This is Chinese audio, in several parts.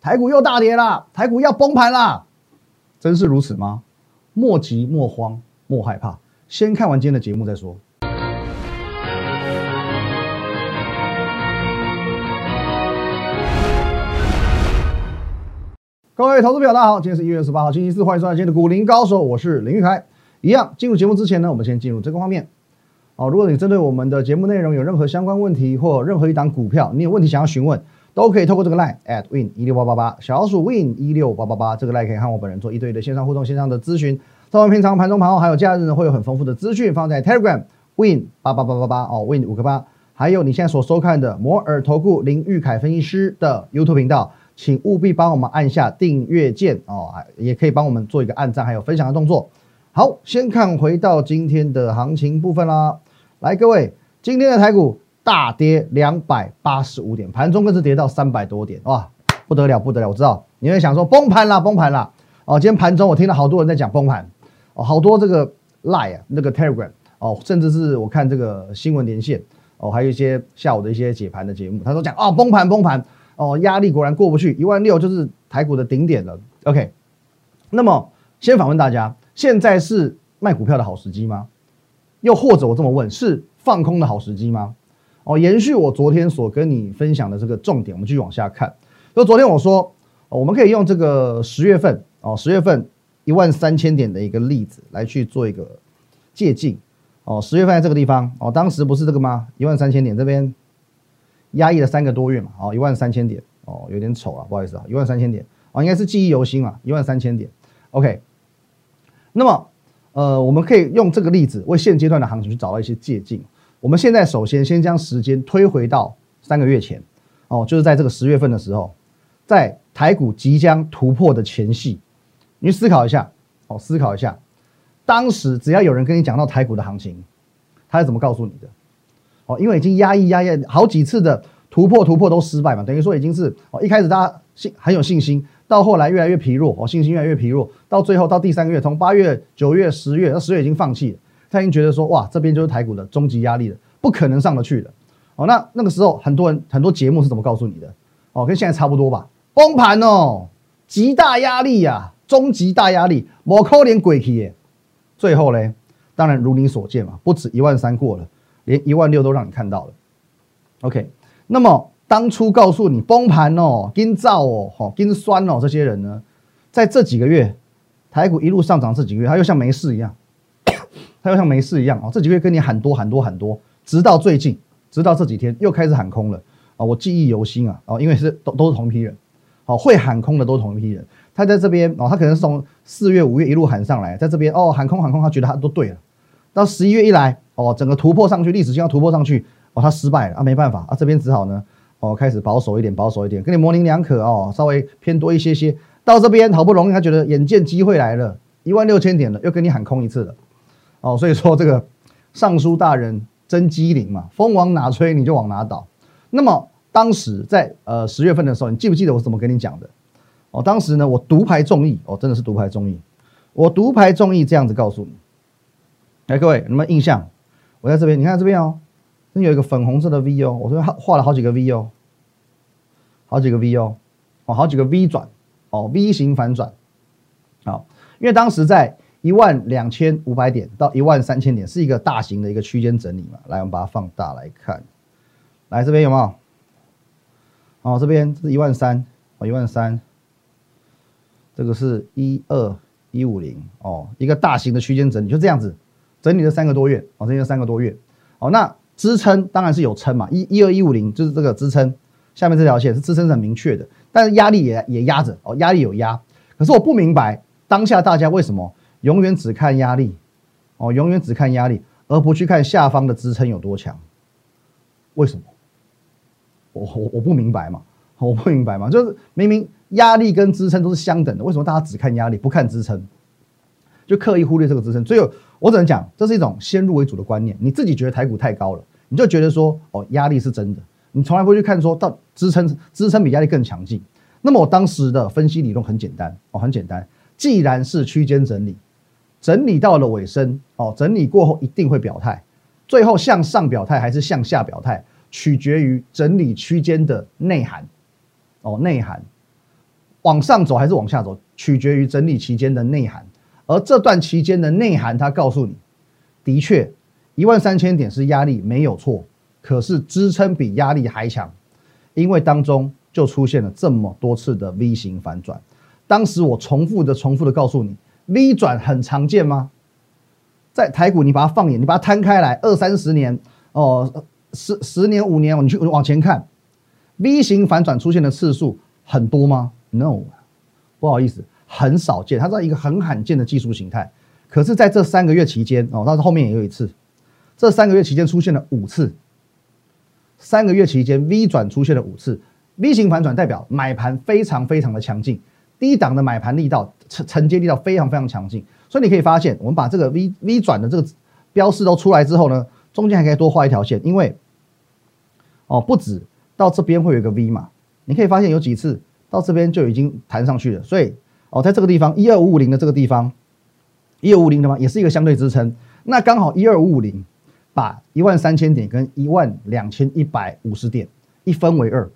台股又大跌啦，台股要崩盘啦，真是如此吗？莫急莫慌莫害怕，先看完今天的节目再说。各位投资友，大家好，今天是一月十八号，星期四，欢迎收看今天的股林高手，我是林玉凯。一样，进入节目之前呢，我们先进入这个画面。哦，如果你针对我们的节目内容有任何相关问题，或任何一档股票你有问题想要询问，都可以透过这个 line at win 一六八八八，小老鼠 win 一六八八八，这个 line 可以和我本人做一对一的线上互动、线上的咨询。在我们平常盘中盘后还有假日呢，会有很丰富的资讯放在 Telegram win 八八八八八哦，win 五个八，还有你现在所收看的摩尔投顾林玉凯分析师的 YouTube 频道。请务必帮我们按下订阅键哦，也可以帮我们做一个按赞，还有分享的动作。好，先看回到今天的行情部分啦。来，各位，今天的台股大跌两百八十五点，盘中更是跌到三百多点，哇，不得了，不得了！我知道你会想说崩盘啦，崩盘啦。哦，今天盘中我听到好多人在讲崩盘，哦，好多这个 Lie 啊，那个 telegram 哦，甚至是我看这个新闻连线哦，还有一些下午的一些解盘的节目，他都讲哦，崩盘，崩盘。哦，压力果然过不去，一万六就是台股的顶点了。OK，那么先反问大家，现在是卖股票的好时机吗？又或者我这么问，是放空的好时机吗？哦，延续我昨天所跟你分享的这个重点，我们继续往下看。就昨天我说，我们可以用这个十月份哦，十月份一万三千点的一个例子来去做一个借鉴。哦，十月份在这个地方哦，当时不是这个吗？一万三千点这边。压抑了三个多月嘛，哦，一万三千点，哦，有点丑啊，不好意思啊，一万三千点，哦，应该是记忆犹新啊，一万三千点，OK。那么，呃，我们可以用这个例子为现阶段的行情去找到一些借鉴。我们现在首先先将时间推回到三个月前，哦，就是在这个十月份的时候，在台股即将突破的前夕，你思考一下，哦，思考一下，当时只要有人跟你讲到台股的行情，他是怎么告诉你的？哦，因为已经压抑压抑好几次的突破突破都失败嘛，等于说已经是哦一开始大家信很有信心，到后来越来越疲弱，哦信心越来越疲弱，到最后到第三个月，从八月、九月、十月，那十月已经放弃了，他已经觉得说哇这边就是台股的终极压力了，不可能上得去了。哦，那那个时候很多人很多节目是怎么告诉你的？哦，跟现在差不多吧，崩盘哦，极大压力呀，终极大压力，某扣连鬼气耶。最后嘞，当然如你所见嘛，不止一万三过了。连一万六都让你看到了，OK。那么当初告诉你崩盘哦、跟造哦、哈、跟酸哦，这些人呢，在这几个月，台股一路上涨，这几个月他又像没事一样，他又像没事一样哦。这几个月跟你喊多喊多喊多，直到最近，直到这几天又开始喊空了啊！我记忆犹新啊！哦，因为是都都是同一批人，哦，会喊空的都是同一批人。他在这边哦，他可能是从四月、五月一路喊上来，在这边哦喊空喊空，他觉得他都对了。到十一月一来。哦，整个突破上去，历史性要突破上去，哦，他失败了啊，没办法啊，这边只好呢，哦，开始保守一点，保守一点，跟你模棱两可哦，稍微偏多一些些。到这边好不容易，他觉得眼见机会来了，一万六千点了，又跟你喊空一次了，哦，所以说这个尚书大人真机灵嘛，风往哪吹你就往哪倒。那么当时在呃十月份的时候，你记不记得我怎么跟你讲的？哦，当时呢，我独排众议，哦，真的是独排众议，我独排众议这样子告诉你，来，各位有没有印象？我在这边，你看这边哦，这有一个粉红色的 V 哦，我这边画了好几个 V 哦，好几个 V 哦，哦，好几个 V 转哦，V 型反转，好，因为当时在一万两千五百点到一万三千点是一个大型的一个区间整理嘛，来，我们把它放大来看，来这边有没有？哦，这边是一万三哦，一万三，这个是一二一五零哦，一个大型的区间整理就这样子。整理了三个多月，哦，整理了三个多月，哦，那支撑当然是有撑嘛，一一二一五零就是这个支撑，下面这条线是支撑很明确的，但是压力也也压着，哦，压力有压，可是我不明白当下大家为什么永远只看压力，哦，永远只看压力，而不去看下方的支撑有多强？为什么？我我我不明白嘛，我不明白嘛，就是明明压力跟支撑都是相等的，为什么大家只看压力不看支撑？就刻意忽略这个支撑，所以我只能讲，这是一种先入为主的观念。你自己觉得台股太高了，你就觉得说，哦，压力是真的，你从来不去看说到支撑，支撑比压力更强劲。那么我当时的分析理论很简单，哦，很简单，既然是区间整理，整理到了尾声，哦，整理过后一定会表态，最后向上表态还是向下表态，取决于整理区间的内涵，哦，内涵。往上走还是往下走，取决于整理期间的内涵。而这段期间的内涵，它告诉你，的确一万三千点是压力没有错，可是支撑比压力还强，因为当中就出现了这么多次的 V 型反转。当时我重复的、重复的告诉你，V 转很常见吗？在台股，你把它放眼，你把它摊开来，二三十年哦，十十年、五年，你去往前看，V 型反转出现的次数很多吗？No，不好意思。很少见，它是一个很罕见的技术形态。可是，在这三个月期间哦，但是后面也有一次，这三个月期间出现了五次。三个月期间，V 转出现了五次，V 型反转代表买盘非常非常的强劲，低档的买盘力道承承接力道非常非常强劲。所以你可以发现，我们把这个 V V 转的这个标示都出来之后呢，中间还可以多画一条线，因为哦，不止到这边会有一个 V 嘛，你可以发现有几次到这边就已经弹上去了，所以。哦，在这个地方一二五五零的这个地方，一二五零的嘛，也是一个相对支撑。那刚好一二五五零把一万三千点跟一万两千一百五十点一分为二，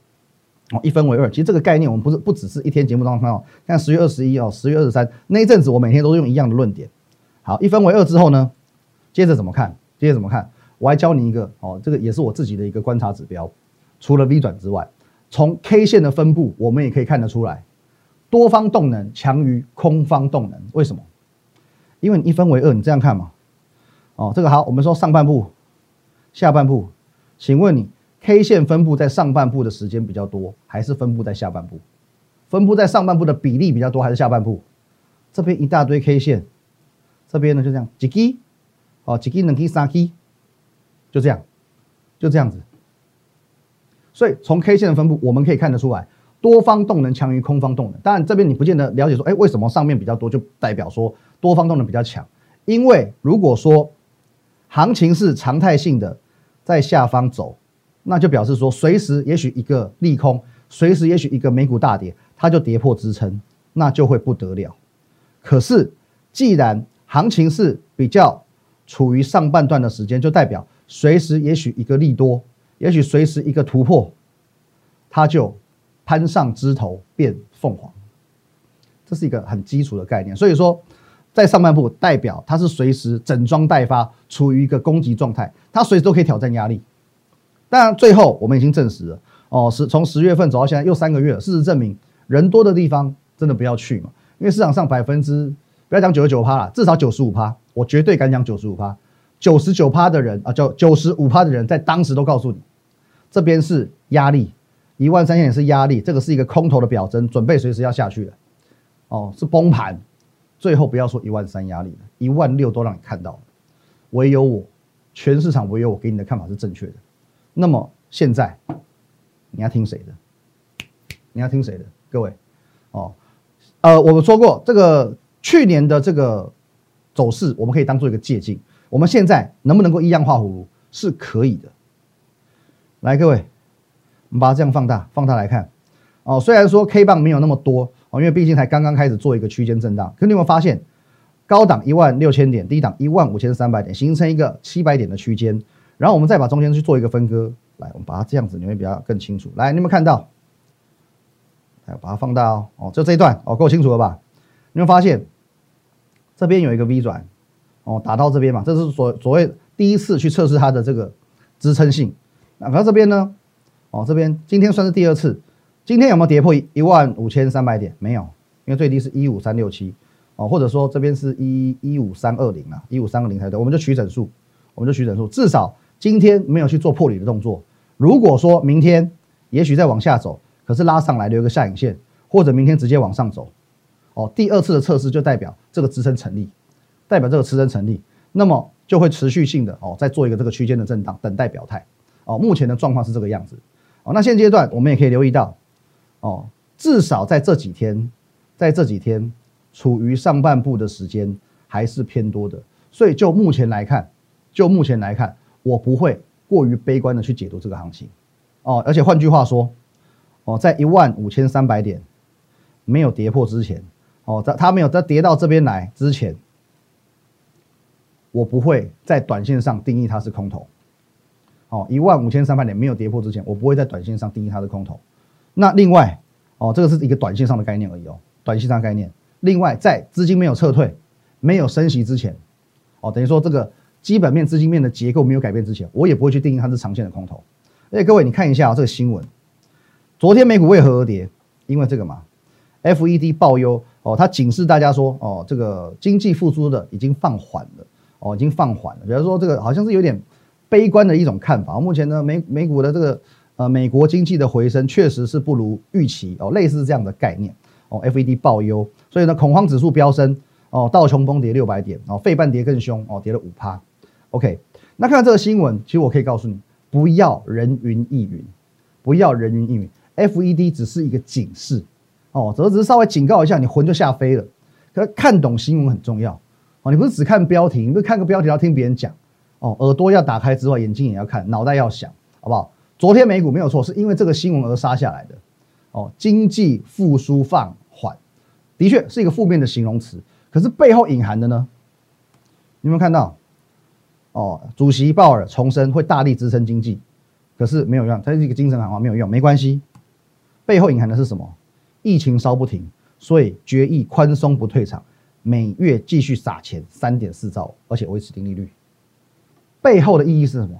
哦，一分为二。其实这个概念我们不是不只是一天节目当中看到，像十月二十一哦，十月二十三那一阵子，我每天都用一样的论点。好，一分为二之后呢，接着怎么看？接着怎么看？我还教你一个哦，这个也是我自己的一个观察指标。除了 V 转之外，从 K 线的分布，我们也可以看得出来。多方动能强于空方动能，为什么？因为你一分为二，你这样看嘛。哦，这个好，我们说上半部、下半部，请问你 K 线分布在上半部的时间比较多，还是分布在下半部？分布在上半部的比例比较多，还是下半部？这边一大堆 K 线，这边呢就这样几基，哦几基两基三基，就这样，就这样子。所以从 K 线的分布，我们可以看得出来。多方动能强于空方动能，当然这边你不见得了解说，哎，为什么上面比较多就代表说多方动能比较强？因为如果说行情是常态性的在下方走，那就表示说随时也许一个利空，随时也许一个美股大跌，它就跌破支撑，那就会不得了。可是既然行情是比较处于上半段的时间，就代表随时也许一个利多，也许随时一个突破，它就。攀上枝头变凤凰，这是一个很基础的概念。所以说，在上半部代表它是随时整装待发，处于一个攻击状态，它随时都可以挑战压力。当然，最后我们已经证实了，哦，是从十月份走到现在又三个月了。事实证明，人多的地方真的不要去嘛，因为市场上百分之不要讲九十九趴了，至少九十五趴，我绝对敢讲九十五趴，九十九趴的人啊，叫九十五趴的人在当时都告诉你，这边是压力。一万三千点是压力，这个是一个空头的表征，准备随时要下去了。哦，是崩盘，最后不要说一万三压力了，一万六都让你看到了。唯有我，全市场唯有我给你的看法是正确的。那么现在你要听谁的？你要听谁的？各位，哦，呃，我们说过这个去年的这个走势，我们可以当做一个借鉴。我们现在能不能够一样画葫芦？是可以的。来，各位。我们把它这样放大，放大来看，哦，虽然说 K 棒没有那么多哦，因为毕竟才刚刚开始做一个区间震荡，可你有没有发现，高档一万六千点，低档一万五千三百点，形成一个七百点的区间，然后我们再把中间去做一个分割，来，我们把它这样子，你会比较更清楚。来，你有没有看到？来，把它放大哦，哦，就这一段哦，够清楚了吧？你有发现这边有一个 V 转，哦，打到这边嘛，这是所所谓第一次去测试它的这个支撑性，那而这边呢？哦，这边今天算是第二次，今天有没有跌破一万五千三百点？没有，因为最低是一五三六七，哦，或者说这边是一一五三二零啊，一五三二零才对，我们就取整数，我们就取整数，至少今天没有去做破底的动作。如果说明天也许再往下走，可是拉上来留一个下影线，或者明天直接往上走，哦，第二次的测试就代表这个支撑成立，代表这个支撑成立，那么就会持续性的哦，再做一个这个区间的震荡，等待表态。哦，目前的状况是这个样子。哦，那现阶段我们也可以留意到，哦，至少在这几天，在这几天处于上半部的时间还是偏多的，所以就目前来看，就目前来看，我不会过于悲观的去解读这个行情，哦，而且换句话说，哦，在一万五千三百点没有跌破之前，哦，在它没有在跌到这边来之前，我不会在短线上定义它是空头。哦，一万五千三百点没有跌破之前，我不会在短线上定义它是空头。那另外，哦，这个是一个短线上的概念而已哦，短线上概念。另外，在资金没有撤退、没有升息之前，哦，等于说这个基本面、资金面的结构没有改变之前，我也不会去定义它是长线的空头。而且各位，你看一下这个新闻，昨天美股为何而跌？因为这个嘛，FED 报忧哦，它警示大家说哦，这个经济复苏的已经放缓了哦，已经放缓了。比如说这个好像是有点悲观的一种看法。目前呢，美美股的这个呃美国经济的回升确实是不如预期哦，类似这样的概念哦，FED 报忧。所以呢，恐慌指数飙升哦，道琼崩跌六百点哦，费半跌更凶哦，跌了五趴。OK，那看到这个新闻，其实我可以告诉你，不要人云亦云，不要人云亦云。FED 只是一个警示哦，则只是稍微警告一下，你魂就吓飞了。可看懂新闻很重要哦，你不是只看标题，你不是看个标题要听别人讲哦，耳朵要打开之外，眼睛也要看，脑袋要想，好不好？昨天美股没有错，是因为这个新闻而杀下来的哦，经济复苏放缓。的确是一个负面的形容词，可是背后隐含的呢？你有没有看到？哦，主席鲍尔重申会大力支撑经济，可是没有用，它是一个精神喊话，没有用，没关系。背后隐含的是什么？疫情烧不停，所以决议宽松不退场，每月继续撒钱三点四兆，而且维持低利率。背后的意义是什么？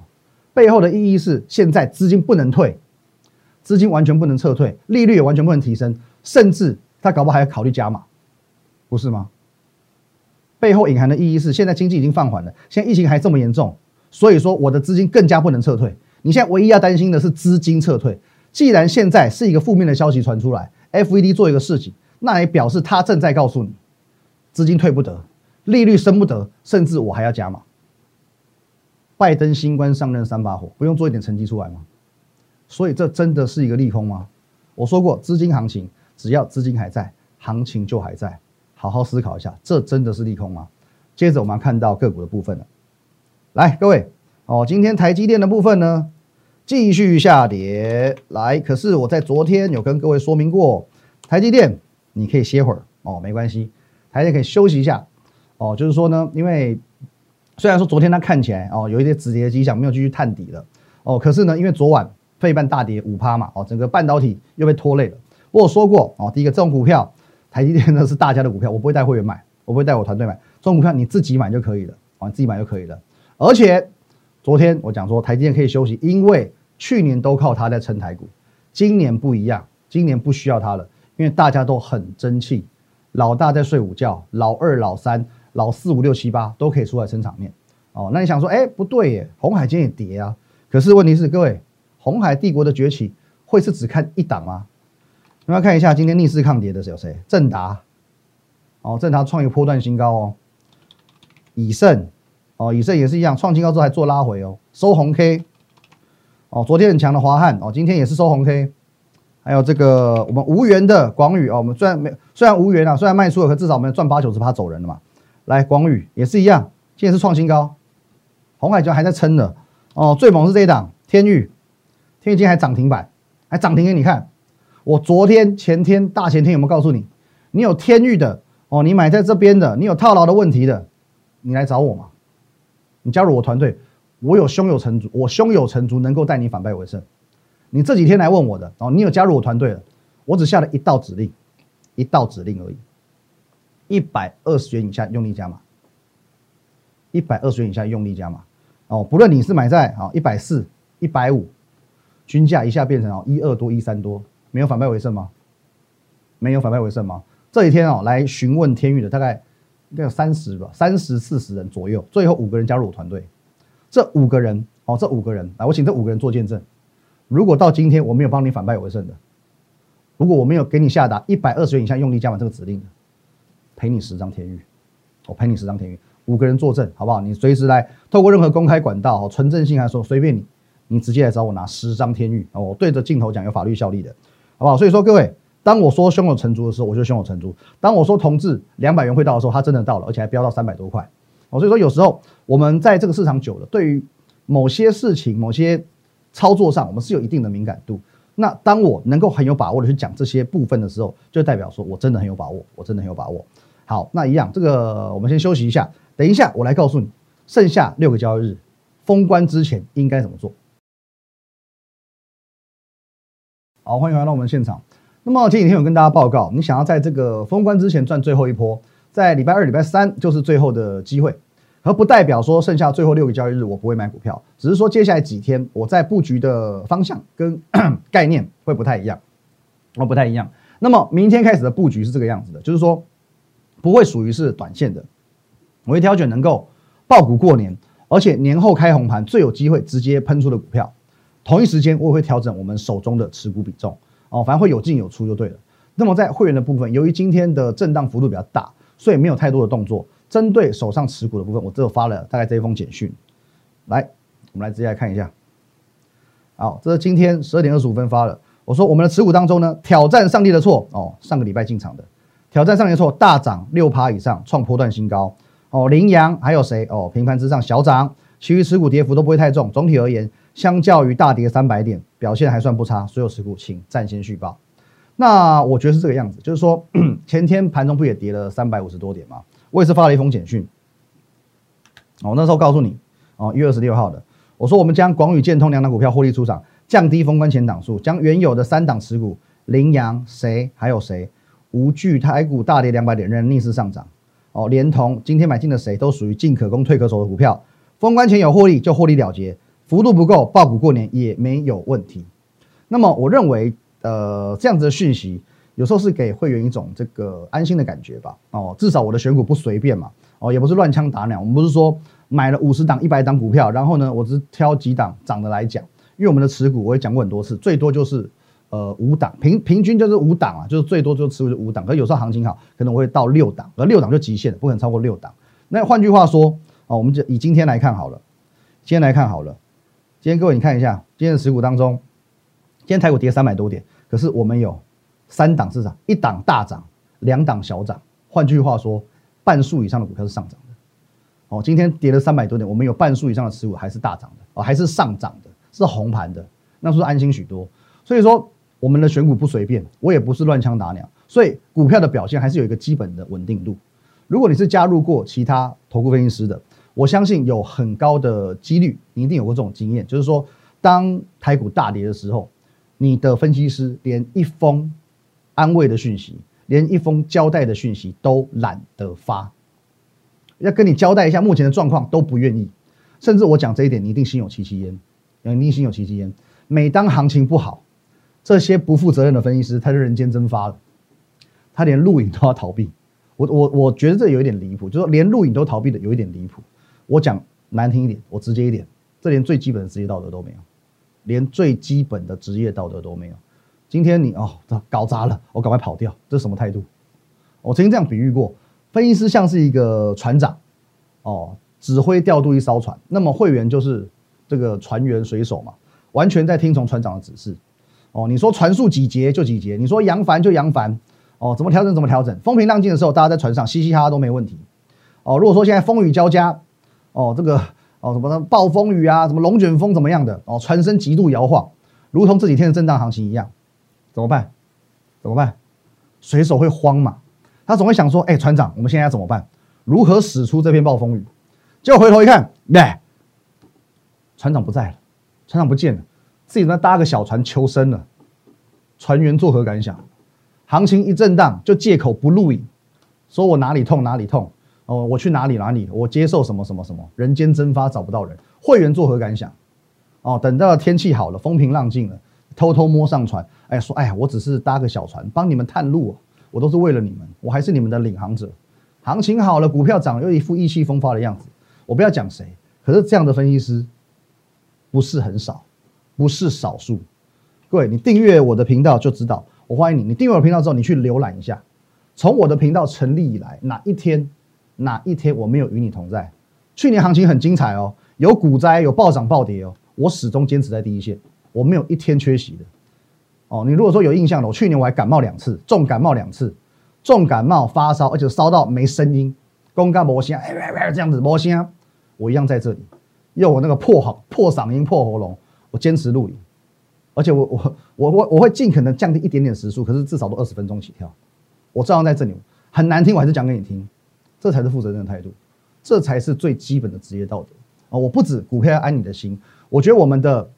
背后的意义是现在资金不能退，资金完全不能撤退，利率也完全不能提升，甚至。他搞不好还要考虑加码，不是吗？背后隐含的意义是，现在经济已经放缓了，现在疫情还这么严重，所以说我的资金更加不能撤退。你现在唯一要担心的是资金撤退。既然现在是一个负面的消息传出来，FED 做一个事情，那也表示他正在告诉你，资金退不得，利率升不得，甚至我还要加码。拜登新官上任三把火，不用做一点成绩出来吗？所以这真的是一个利空吗？我说过，资金行情。只要资金还在，行情就还在。好好思考一下，这真的是利空吗？接着我们看到个股的部分了。来，各位哦，今天台积电的部分呢，继续下跌。来，可是我在昨天有跟各位说明过，台积电你可以歇会儿哦，没关系，台积电可以休息一下哦。就是说呢，因为虽然说昨天它看起来哦有一些止跌的迹象，没有继续探底了哦，可是呢，因为昨晚费半大跌五趴嘛，哦，整个半导体又被拖累了。我有说过哦，第一个这种股票，台积电呢是大家的股票，我不会带会员买，我不会带我团队买，这种股票你自己买就可以了，啊，你自己买就可以了。而且昨天我讲说台积电可以休息，因为去年都靠它在撑台股，今年不一样，今年不需要它了，因为大家都很争气，老大在睡午觉，老二、老三、老四、五六七八都可以出来撑场面。哦，那你想说，哎，不对耶，红海今天也跌啊，可是问题是，各位，红海帝国的崛起会是只看一档吗？我们要看一下今天逆势抗跌的是有谁？正达，哦，正达创一个波段新高哦。以盛，哦，以盛也是一样，创新高之后还做拉回哦，收红 K。哦，昨天很强的华汉，哦，今天也是收红 K。还有这个我们无缘的广宇，哦，我们虽然没虽然无缘啊，虽然卖出了，可至少我们赚八九十趴走人了嘛。来，广宇也是一样，今天是创新高。红海就还在撑的，哦，最猛是这一档天域，天域今天还涨停板，还涨停给你看。我昨天、前天、大前天有没有告诉你？你有天域的哦，你买在这边的，你有套牢的问题的，你来找我嘛。你加入我团队，我有胸有成竹，我胸有成竹，能够带你反败为胜。你这几天来问我的哦，你有加入我团队了？我只下了一道指令，一道指令而已。一百二十元以下用力加码，一百二十元以下用力加码哦。不论你是买在啊一百四、一百五，均价一下变成哦一二多、一三多。没有反败为胜吗？没有反败为胜吗？这几天哦，来询问天域的大概应该有三十吧，三十四十人左右，最后五个人加入我团队。这五个人哦，这五个人来，我请这五个人做见证。如果到今天我没有帮你反败为胜的，如果我没有给你下达一百二十元以下用力加满这个指令的，赔你十张天域，我赔你十张天域。五个人作证好不好？你随时来，透过任何公开管道，纯正性来说随便你，你直接来找我拿十张天域哦，我对着镜头讲有法律效力的。好不好？所以说各位，当我说胸有成竹的时候，我就胸有成竹；当我说同志两百元会到的时候，它真的到了，而且还飙到三百多块。哦，所以说有时候我们在这个市场久了，对于某些事情、某些操作上，我们是有一定的敏感度。那当我能够很有把握的去讲这些部分的时候，就代表说我真的很有把握，我真的很有把握。好，那一样，这个我们先休息一下，等一下我来告诉你，剩下六个交易日封关之前应该怎么做。好，欢迎来到我们现场。那么前几天有跟大家报告，你想要在这个封关之前赚最后一波，在礼拜二、礼拜三就是最后的机会，而不代表说剩下最后六个交易日我不会买股票，只是说接下来几天我在布局的方向跟 概念会不太一样，哦，不太一样。那么明天开始的布局是这个样子的，就是说不会属于是短线的，我会挑选能够爆股过年，而且年后开红盘最有机会直接喷出的股票。同一时间我也会调整我们手中的持股比重。哦，反正会有进有出就对了。那么在会员的部分，由于今天的震荡幅度比较大，所以没有太多的动作。针对手上持股的部分，我只有发了大概这一封简讯。来，我们来直接来看一下。好，这是今天十二点二十五分发的。我说我们的持股当中呢，挑战上帝的错哦，上个礼拜进场的，挑战上帝的错大涨六趴以上，创波段新高哦。羚羊还有谁哦？平盘之上小涨，其余持股跌幅都不会太重。总体而言。相较于大跌三百点，表现还算不差。所有持股请暂先续报。那我觉得是这个样子，就是说前天盘中不也跌了三百五十多点吗？我也是发了一封简讯。哦，那时候告诉你，哦，一月二十六号的，我说我们将广宇建通两档股票获利出场，降低封关前档数，将原有的三档持股羚羊谁还有谁无惧台股大跌两百点仍逆势上涨。哦，连同今天买进的谁都属于进可攻退可守的股票，封关前有获利就获利了结。幅度不够，爆股过年也没有问题。那么，我认为，呃，这样子的讯息有时候是给会员一种这个安心的感觉吧。哦，至少我的选股不随便嘛。哦，也不是乱枪打鸟。我们不是说买了五十档、一百档股票，然后呢，我只挑几档涨的来讲。因为我们的持股我也讲过很多次，最多就是呃五档，平平均就是五档啊，就是最多就持股就五档。可有时候行情好，可能我会到六档，而六档就极限，不可能超过六档。那换句话说，哦，我们就以今天来看好了，今天来看好了。今天各位，你看一下今天的持股当中，今天台股跌三百多点，可是我们有三档市场，一档大涨，两档小涨。换句话说，半数以上的股票是上涨的。哦，今天跌了三百多点，我们有半数以上的持股还是大涨的，哦，还是上涨的，是红盘的，那是不是安心许多？所以说，我们的选股不随便，我也不是乱枪打鸟，所以股票的表现还是有一个基本的稳定度。如果你是加入过其他投顾分析师的。我相信有很高的几率，你一定有过这种经验，就是说，当台股大跌的时候，你的分析师连一封安慰的讯息，连一封交代的讯息都懒得发，要跟你交代一下目前的状况都不愿意，甚至我讲这一点，你一定心有戚戚焉，你一定心有戚戚焉。每当行情不好，这些不负责任的分析师，他就人间蒸发了，他连录影都要逃避。我我我觉得这有一点离谱，就是说连录影都逃避的，有一点离谱。我讲难听一点，我直接一点，这连最基本的职业道德都没有，连最基本的职业道德都没有。今天你哦，搞砸了，我赶快跑掉，这是什么态度？我曾经这样比喻过，分析师像是一个船长，哦，指挥调度一艘船，那么会员就是这个船员水手嘛，完全在听从船长的指示。哦，你说船速几节就几节，你说扬帆就扬帆，哦，怎么调整怎么调整，风平浪静的时候，大家在船上嘻嘻哈哈都没问题。哦，如果说现在风雨交加。哦，这个哦什么暴风雨啊，什么龙卷风怎么样的哦，船身极度摇晃，如同这几天的震荡行情一样，怎么办？怎么办？水手会慌嘛？他总会想说，哎，船长，我们现在要怎么办？如何使出这片暴风雨？结果回头一看，耶，船长不在了，船长不见了，自己在搭个小船求生了。船员作何感想？行情一震荡，就借口不录影，说我哪里痛哪里痛。哦，我去哪里哪里？我接受什么什么什么？人间蒸发找不到人，会员作何感想？哦，等到天气好了，风平浪静了，偷偷摸上船，哎，说哎，我只是搭个小船帮你们探路，我都是为了你们，我还是你们的领航者。行情好了，股票涨，又一副意气风发的样子。我不要讲谁，可是这样的分析师不是很少，不是少数。各位，你订阅我的频道就知道，我欢迎你。你订阅我频道之后，你去浏览一下，从我的频道成立以来，哪一天？哪一天我没有与你同在？去年行情很精彩哦，有股灾，有暴涨暴跌哦，我始终坚持在第一线，我没有一天缺席的。哦，你如果说有印象的，我去年我还感冒两次，重感冒两次，重感冒发烧，而且烧到没声音，公干魔声，哎这样子魔声，我一样在这里，用我那个破喉破嗓音破喉咙，我坚持录影，而且我我我我我会尽可能降低一点点时速，可是至少都二十分钟起跳，我照样在这里，很难听我还是讲给你听。这才是负责任的态度，这才是最基本的职业道德啊！我不止股票要安你的心，我觉得我们的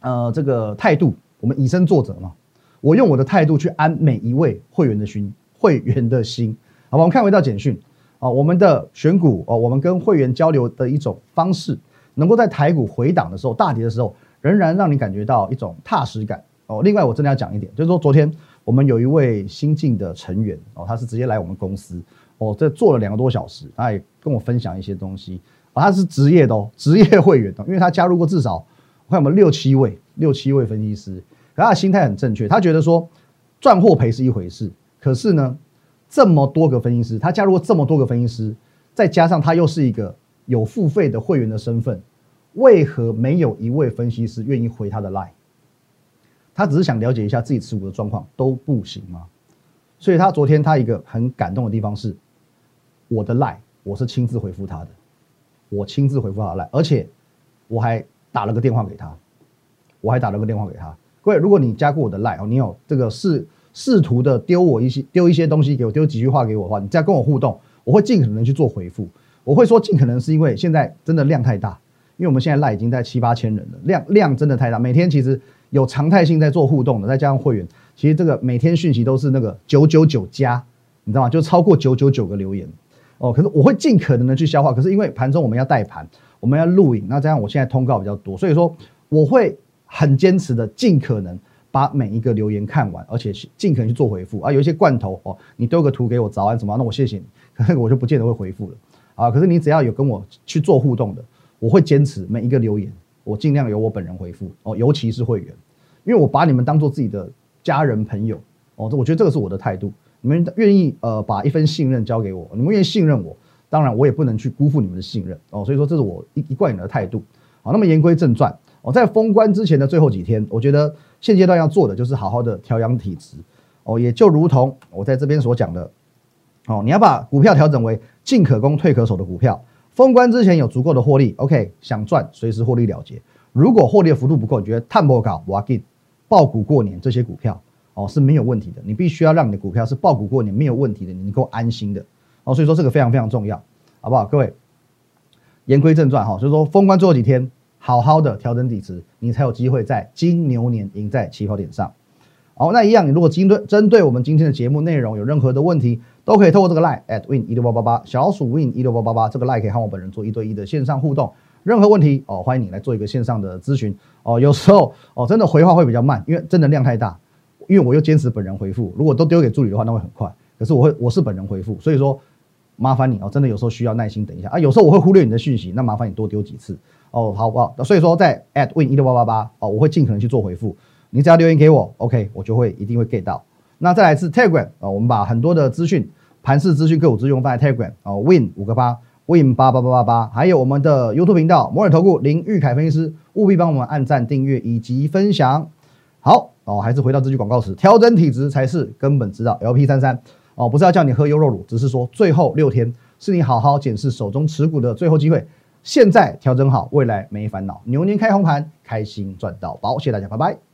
呃这个态度，我们以身作则嘛。我用我的态度去安每一位会员的心，会员的心。好吧，我们看回到简讯啊，我们的选股哦，我们跟会员交流的一种方式，能够在台股回档的时候、大跌的时候，仍然让你感觉到一种踏实感哦。另外，我真的要讲一点，就是说昨天我们有一位新进的成员哦，他是直接来我们公司哦，这做了两个多小时，他也跟我分享一些东西啊，他是职业的哦，职业会员的，因为他加入过至少我看我们六七位、六七位分析师。可他的心态很正确，他觉得说赚或赔是一回事，可是呢，这么多个分析师，他加入过这么多个分析师，再加上他又是一个有付费的会员的身份，为何没有一位分析师愿意回他的 line？他只是想了解一下自己持股的状况都不行吗？所以他昨天他一个很感动的地方是，我的赖我是亲自回复他的，我亲自回复他的赖而且我还打了个电话给他，我还打了个电话给他。各位，如果你加过我的赖哦，你有这个试试图的丢我一些丢一些东西给我，丢几句话给我的话，你再跟我互动，我会尽可能去做回复。我会说尽可能是因为现在真的量太大，因为我们现在赖已经在七八千人了，量量真的太大。每天其实有常态性在做互动的，再加上会员，其实这个每天讯息都是那个九九九加，你知道吗？就超过九九九个留言哦。可是我会尽可能的去消化，可是因为盘中我们要带盘，我们要录影，那这样我现在通告比较多，所以说我会。很坚持的，尽可能把每一个留言看完，而且尽可能去做回复啊。有一些罐头哦，你丢个图给我早安什么，那我谢谢你，可 是我就不见得会回复了啊。可是你只要有跟我去做互动的，我会坚持每一个留言，我尽量由我本人回复哦，尤其是会员，因为我把你们当做自己的家人朋友哦，这我觉得这个是我的态度。你们愿意呃把一份信任交给我，你们愿意信任我，当然我也不能去辜负你们的信任哦。所以说这是我一一贯的态度。好，那么言归正传。我在封关之前的最后几天，我觉得现阶段要做的就是好好的调养体质哦，也就如同我在这边所讲的哦，你要把股票调整为进可攻退可守的股票。封关之前有足够的获利，OK，想赚随时获利了结。如果获利的幅度不够，你觉得探波搞我给爆股过年这些股票哦是没有问题的。你必须要让你的股票是爆股过年没有问题的，你能够安心的哦。所以说这个非常非常重要，好不好？各位，言归正传哈，所以说封关最后几天。好好的调整底子，你才有机会在金牛年赢在起跑点上。好，那一样，你如果针对针对我们今天的节目内容有任何的问题，都可以透过这个 line at win 一六八八八小鼠 win 一六八八八这个 line 可以和我本人做一对一的线上互动。任何问题哦，欢迎你来做一个线上的咨询哦。有时候哦，真的回话会比较慢，因为真的量太大，因为我又坚持本人回复。如果都丢给助理的话，那会很快。可是我会我是本人回复，所以说麻烦你哦，真的有时候需要耐心等一下啊。有时候我会忽略你的讯息，那麻烦你多丢几次。哦，好不好？所以说在 at win 一六八八八哦，我会尽可能去做回复。你只要留言给我，OK，我就会一定会 get 到。那再来是 Telegram 啊，我们把很多的资讯、盘式资讯、个股资讯放在 Telegram 哦，win 五个八，win 八八八八八，还有我们的 YouTube 频道摩尔投顾林玉凯分析师，务必帮我们按赞、订阅以及分享。好哦，还是回到这句广告词，调整体质才是根本之道。LP 三三哦，不是要叫你喝优酪乳，只是说最后六天是你好好检视手中持股的最后机会。现在调整好，未来没烦恼。牛年开红盘，开心赚到宝！谢谢大家，拜拜。